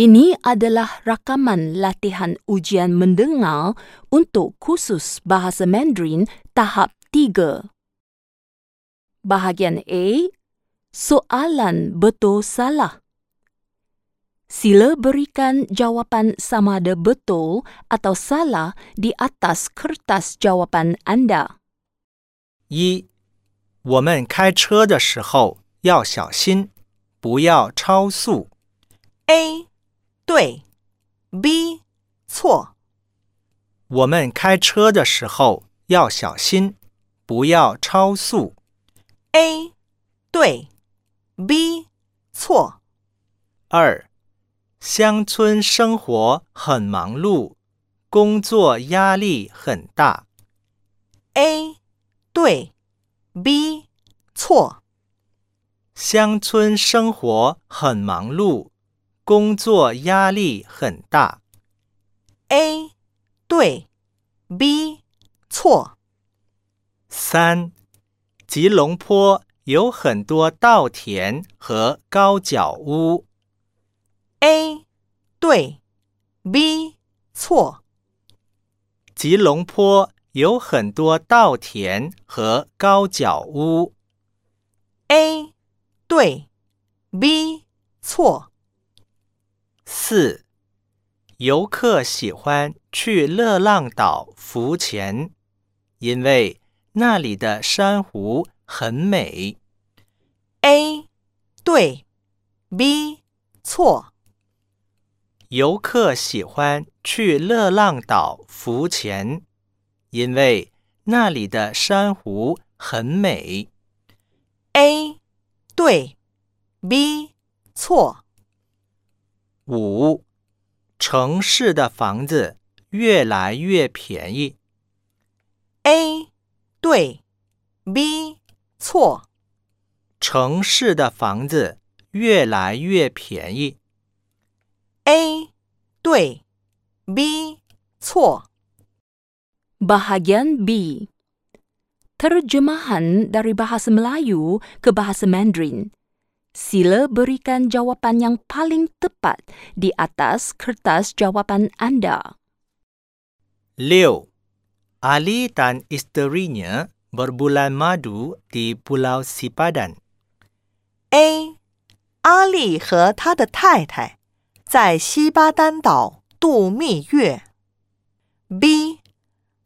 Ini adalah rakaman latihan ujian mendengar untuk khusus bahasa Mandarin tahap 3. Bahagian A, soalan betul salah. Sila berikan jawapan sama ada betul atau salah di atas kertas jawapan anda. 一，我们开车的时候要小心，不要超速。 A 对，B 错。我们开车的时候要小心，不要超速。A 对，B 错。二，乡村生活很忙碌，工作压力很大。A 对，B 错。乡村生活很忙碌，工作压力很大。A 对，B 错。三，吉隆坡有很多稻田和高脚屋。A 对，B 错。吉隆坡有很多稻田和高脚屋。A 对，B 错。四，游客喜欢去热浪岛浮潜，因为那里的珊瑚很美。A 对，B 错。游客喜欢去热浪岛浮潜，因为那里的珊瑚很美。A 对，B 错。五，城市的房子越来越便宜。A 对，B 错。城市的房子越来越便宜。A 对，B 错。Bahagian B. Terjemahan dari bahasa Melayu ke bahasa Mandarin. Sila berikan jawapan yang paling tepat di atas kertas jawapan anda. 六，Ali dan istrinya berbulan madu di Pulau Sipadan。 A 阿丽和他的太太在西巴丹岛度蜜月。B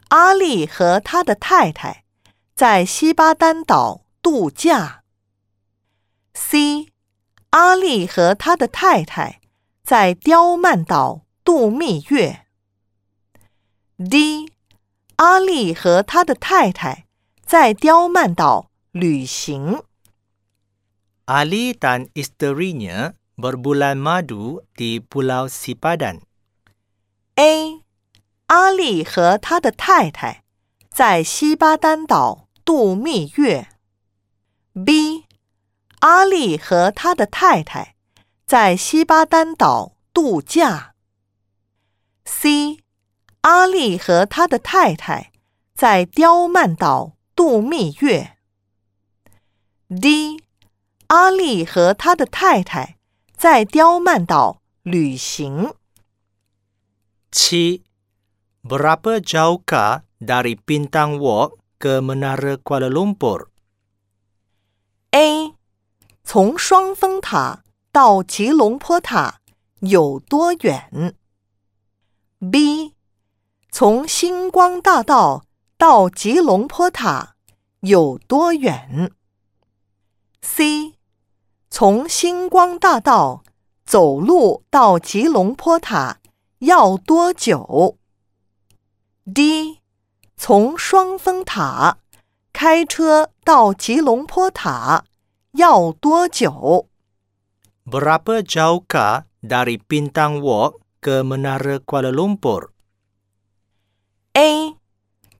阿丽和他的太太在西巴丹岛度假。 C 阿丽和他的太太在刁曼岛度蜜月。D 阿丽和他的太太在刁曼岛旅行。Ali dan istrinya berbulan madu di Pulau Sipadan。A 阿丽和他的太太在西巴丹岛度蜜月。B 阿丽和他的太太在西巴丹岛度假。C 阿丽和他的太太在刁曼岛度蜜月。D 阿丽和他的太太在刁曼岛旅行。七，Berapa jauhkah dari Bintang Walk ke Menara Kuala Lumpur？A 从双峰塔到吉隆坡塔有多远？B 从星光大道到吉隆坡塔有多远？C 从星光大道走路到吉隆坡塔要多久？D 从双峰塔开车到吉隆坡塔要多久 Berapa jauhkah dari Bintang Walk ke Menara Kuala Lumpur？？A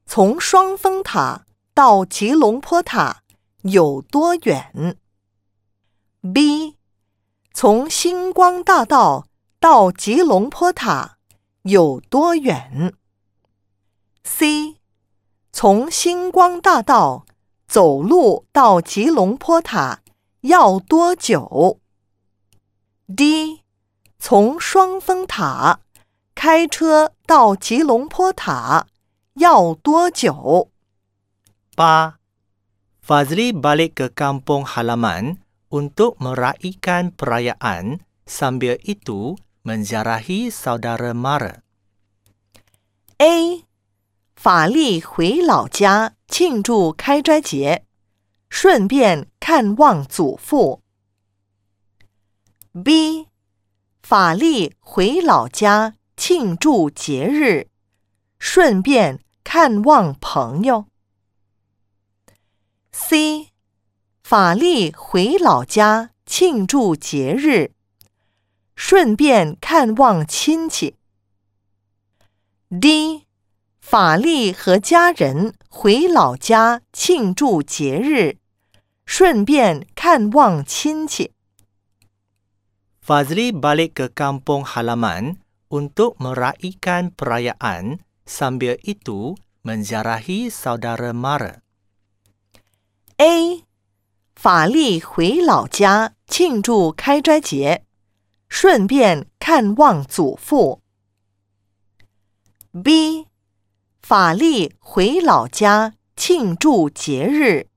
从双峰塔到吉隆坡塔有多远？B 从星光大道到吉隆坡塔有多远？C 从星光大道走路到吉隆坡塔要多久？D 从双峰塔开车到吉隆坡塔要多久？八，Fazli balik ke kampung halaman untuk meraihkan perayaan sambil itu menziarahi saudara mara. A. 法力回老家庆祝开斋节，顺便看望祖父。B. 法力回老家庆祝节日，顺便看望朋友。C，法力回老家庆祝节日，顺便看望亲戚。D，法力和家人回老家庆祝节日，顺便看望亲戚。Fazli balik ke kampung halaman untuk meraihkan perayaan sambil itu menziarahi saudara mara. A，法力回老家庆祝开斋节，顺便看望祖父。B，法力回老家庆祝节日，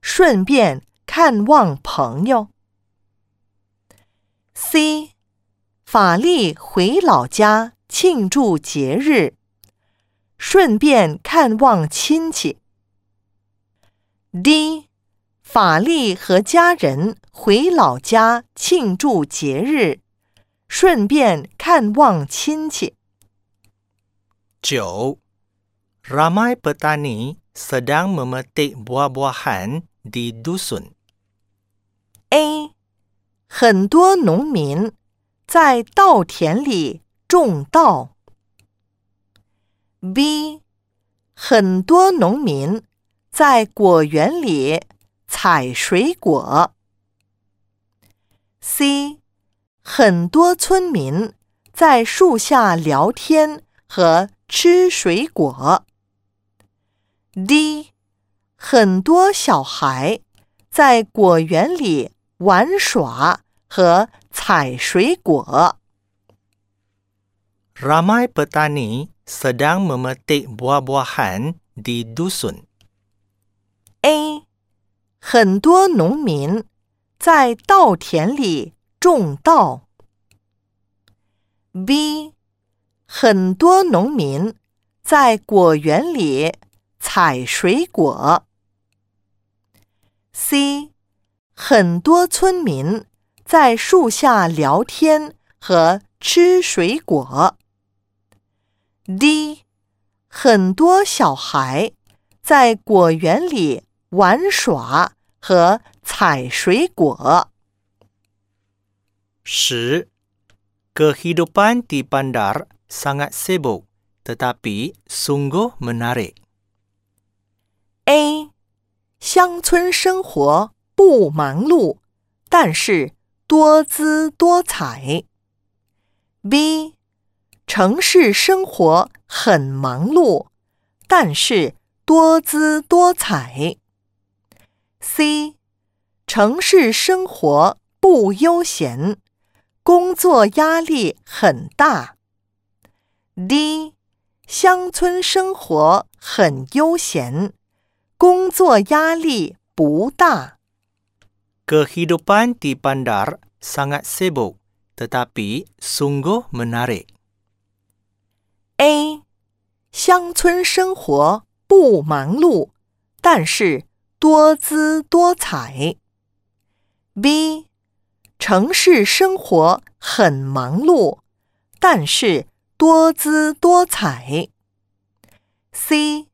顺便看望朋友。C，法力回老家庆祝节日，顺便看望亲戚。D，法力和家人回老家庆祝节日，顺便看望亲戚。九，Ramai petani sedang memetik buah-buahan di dusun. A，很多农民在稻田里种稻。B，很多农民。在果园里采水果。C，很多村民在树下聊天和吃水果。D，很多小孩在果园里玩耍和采水果。Ramai petani sedang memetik buah-buahan di dusun. A，很多农民在稻田里种稻。B，很多农民在果园里采水果。C，很多村民在树下聊天和吃水果。D，很多小孩在果园里。玩耍和采水果。十，kehidupan di bandar sangat sibuk, tetapi sungguh menarik. A，乡村生活不忙碌，但是多姿多彩。B，城市生活很忙碌，但是多姿多彩。C，城市生活不悠闲，工作压力很大。D，乡村生活很悠闲，工作压力不大。Kehidupan di bandar sangat sibuk, tetapi sungguh menarik. A，乡村生活不忙碌，但是。多姿多彩。B，城市生活很忙碌，但是多姿多彩。C，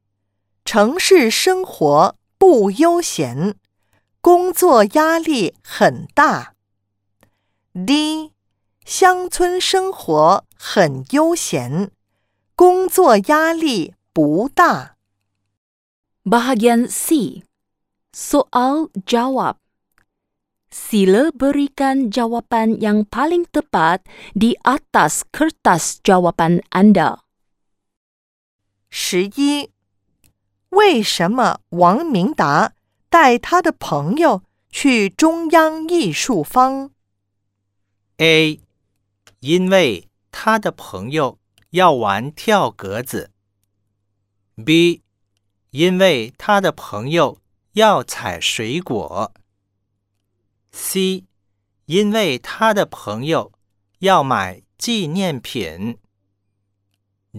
城市生活不悠闲，工作压力很大。D，乡村生活很悠闲，工作压力不大。Bahagian C Soal jawab. Sila berikan jawapan yang paling tepat di atas kertas jawapan anda. 十一，为什么王明达带他的朋友去中央艺术坊？A. 因为他的朋友要玩跳格子。B，因为他的朋友要采水果。C，因为他的朋友要买纪念品。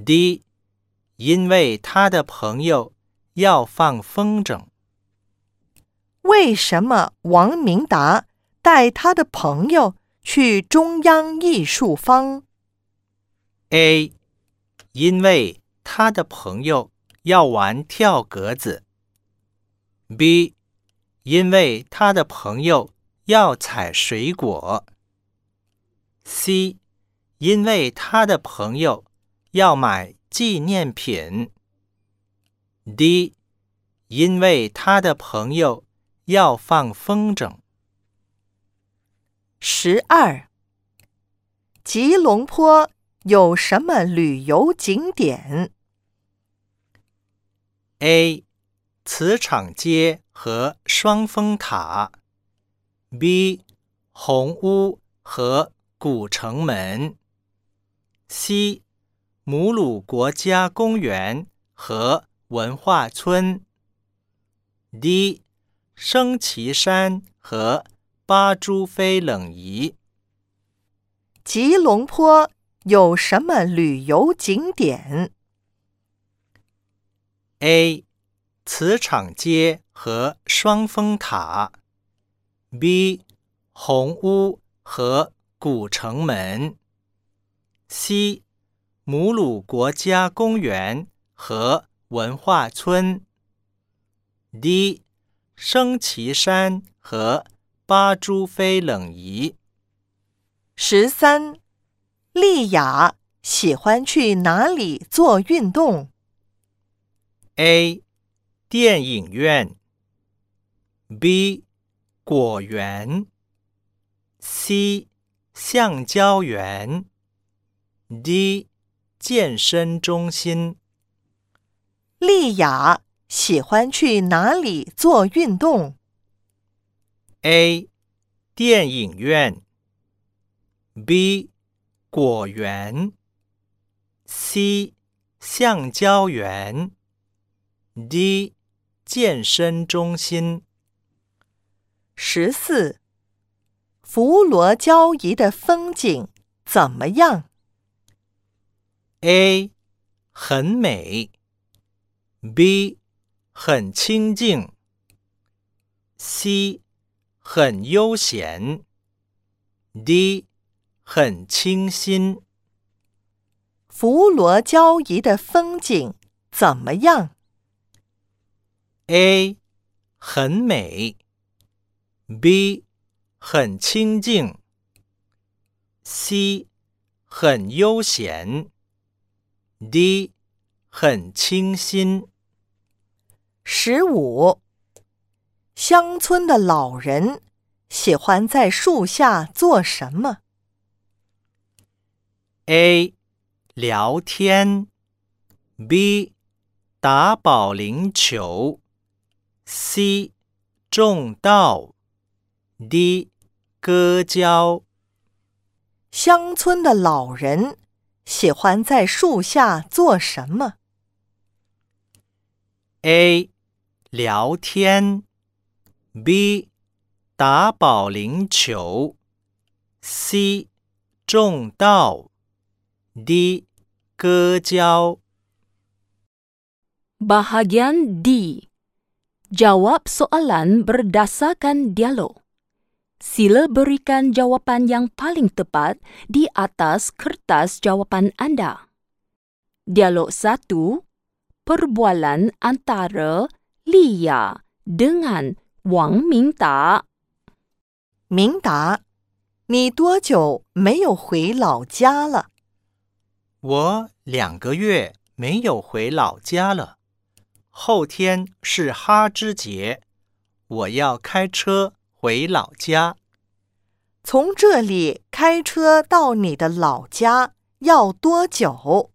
D，因为他的朋友要放风筝。为什么王明达带他的朋友去中央艺术坊？A，因为他的朋友要玩跳格子。B，因为他的朋友要采水果。C，因为他的朋友。要买纪念品。D，因为他的朋友要放风筝。十二，吉隆坡有什么旅游景点？A，磁场街和双峰塔。B，红屋和古城门。C。母鲁国家公园和文化村。D. 升旗山和巴珠飞冷仪。吉隆坡有什么旅游景点？A. 磁场街和双峰塔。B. 红屋和古城门。C. 母鲁国家公园和文化村。D. 升旗山和巴珠飞冷仪。十三，丽雅喜欢去哪里做运动？A. 电影院。B. 果园。C. 橡胶园。D. 健身中心。丽雅喜欢去哪里做运动？A. 电影院。B. 果园。C. 橡胶园。D. 健身中心。十四。佛罗交谊的风景怎么样？A 很美，B 很清静，C 很悠闲，D 很清新。佛罗交怡的风景怎么样？A 很美，B 很清静，C 很悠闲。D，很清新。十五，乡村的老人喜欢在树下做什么？A，聊天。B，打保龄球。C，种稻。D，割胶。乡村的老人。喜欢在树下做什么？A. 聊天。B. 打保龄球。C. 种稻。D. 割胶。Bahagian D. Jawab soalan berdasarkan dialog. Sila berikan jawapan yang paling tepat di atas kertas jawapan anda. Dialog satu, perbualan antara Lia dengan Wang Mingda. Mingda, 你多久没有回老家了？我两个月没有回老家了。后天是哈芝节，我要开车。回老家，从这里开车到你的老家要多久？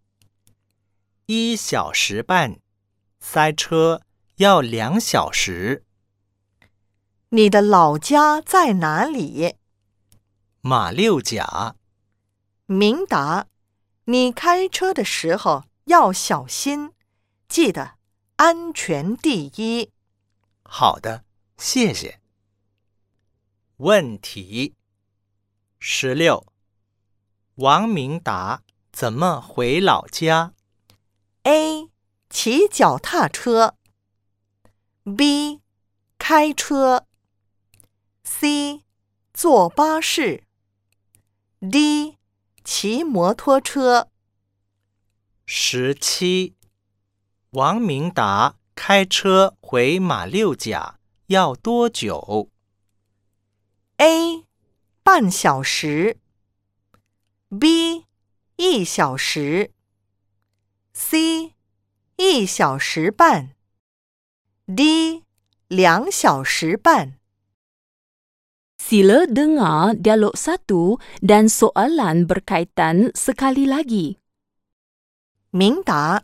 一小时半，塞车要两小时。你的老家在哪里？马六甲。明达，你开车的时候要小心，记得安全第一。好的，谢谢。问题十六：王明达怎么回老家 A. 骑脚踏车。B. 开车。C. 坐巴士。D. 骑摩托车。十七：王明达开车回马六甲要多久 A. 半小时。B. 一小时。C. 一小时半。D. 两小时半。Sila dengar dialog satu dan soalan berkaitan sekali lagi. 明达，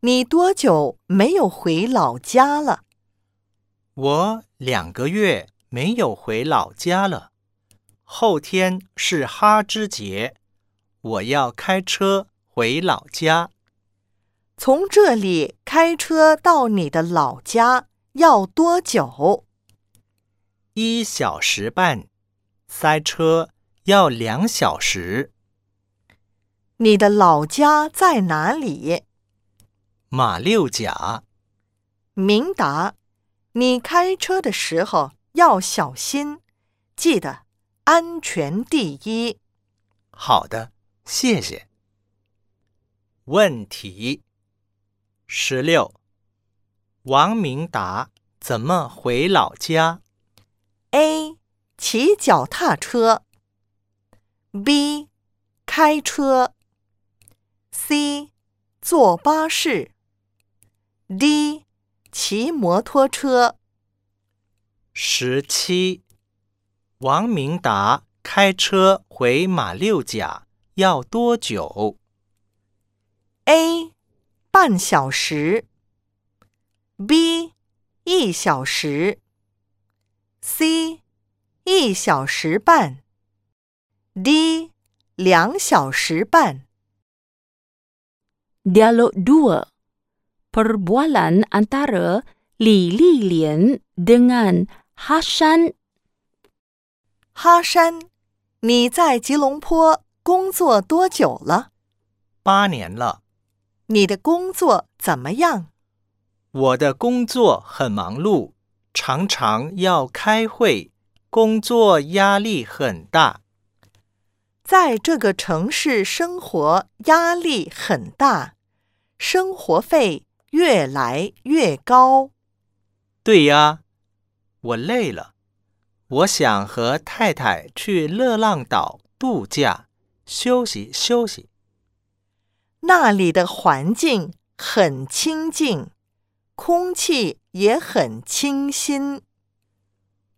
你多久没有回老家了？我两个月没有回老家了。后天是哈芝节，我要开车回老家。从这里开车到你的老家要多久？一小时半，塞车要两小时。你的老家在哪里？马六甲，明达，你开车的时候要小心，记得安全第一。好的，谢谢。问题十六：王明达怎么回老家 A. 骑脚踏车。B. 开车。C. 坐巴士。D. 骑摩托车。十七：王明达开车回马六甲要多久 A. 半小时。B. 一小时。C. 一小时半。D. 两小时半。Dialog 2. Perbualan antara Li Li Lian dengan Hashan 哈山，你在吉隆坡工作多久了？八年了。你的工作怎么样？我的工作很忙碌，常常要开会，工作压力很大。在这个城市生活压力很大，生活费越来越高。对呀，我累了，我想和太太去热浪岛度假，休息休息。那里的环境很清静，空气也很清新。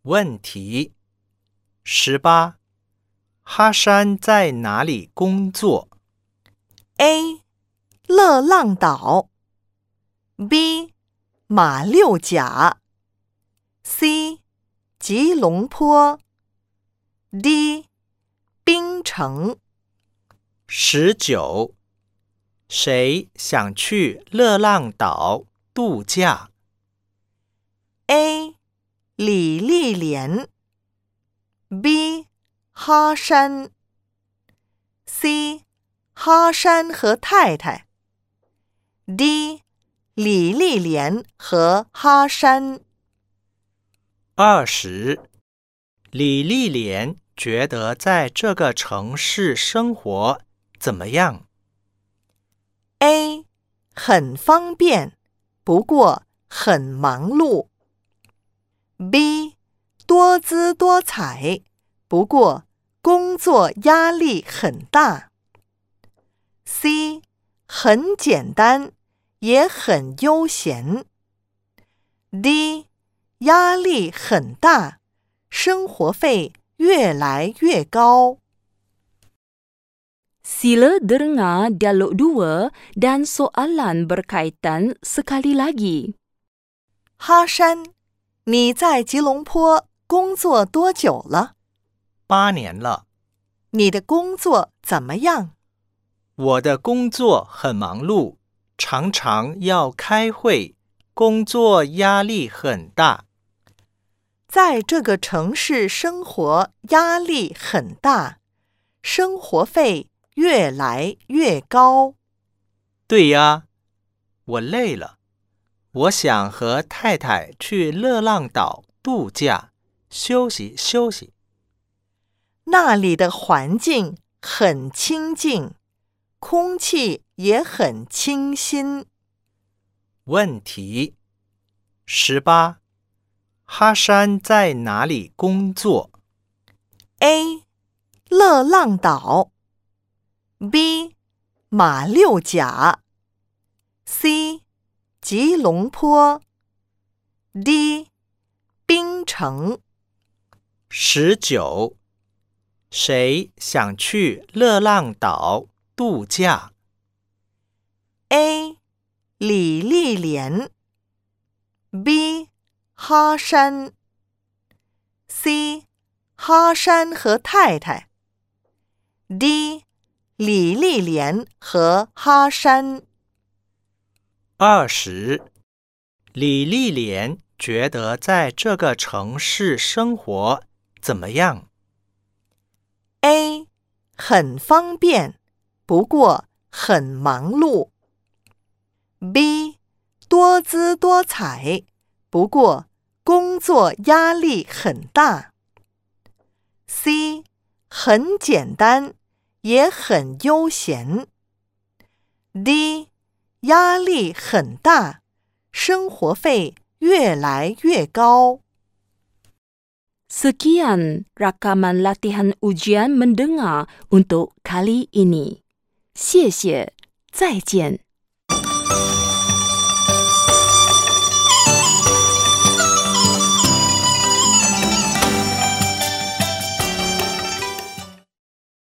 问题十八：哈山在哪里工作 A. 乐浪岛。B. 马六甲。C. 吉隆坡。D. 槟城。十九：谁想去热浪岛度假 A. 李丽莲。B. 哈山。C. 哈山和太太。D. 李丽莲和哈山。二十：李丽莲觉得在这个城市生活怎么样 A. 很方便，不过很忙碌。B. 多姿多彩，不过工作压力很大。C. 很简单，也很悠闲。D. 压力很大，生活费越来越高。Sila dengar dialog 2 dan soalan berkaitan sekali lagi. 哈山，你在吉隆坡工作多久了？八年了。你的工作怎么样？我的工作很忙碌，常常要开会，工作压力很大。在这个城市生活压力很大，生活费越来越高。对呀，我累了，我想和太太去热浪岛度假，休息休息。那里的环境很清静，空气也很清新。问题十八：哈山在哪里工作 A. 乐浪岛 B. 马六甲 C. 吉隆坡 D. 槟城十九。谁想去热浪岛度假？A. 李丽莲 B. 哈山 C. 哈山和太太 D. 李丽莲和哈山。二十，李丽莲觉得在这个城市生活怎么样？A 很方便，不过很忙碌。B 多姿多彩，不过工作压力很大。C 很简单，也很悠闲。D 压力很大，生活费越来越高。Sekian rakaman latihan ujian mendengar untuk kali ini. 谢谢，再见。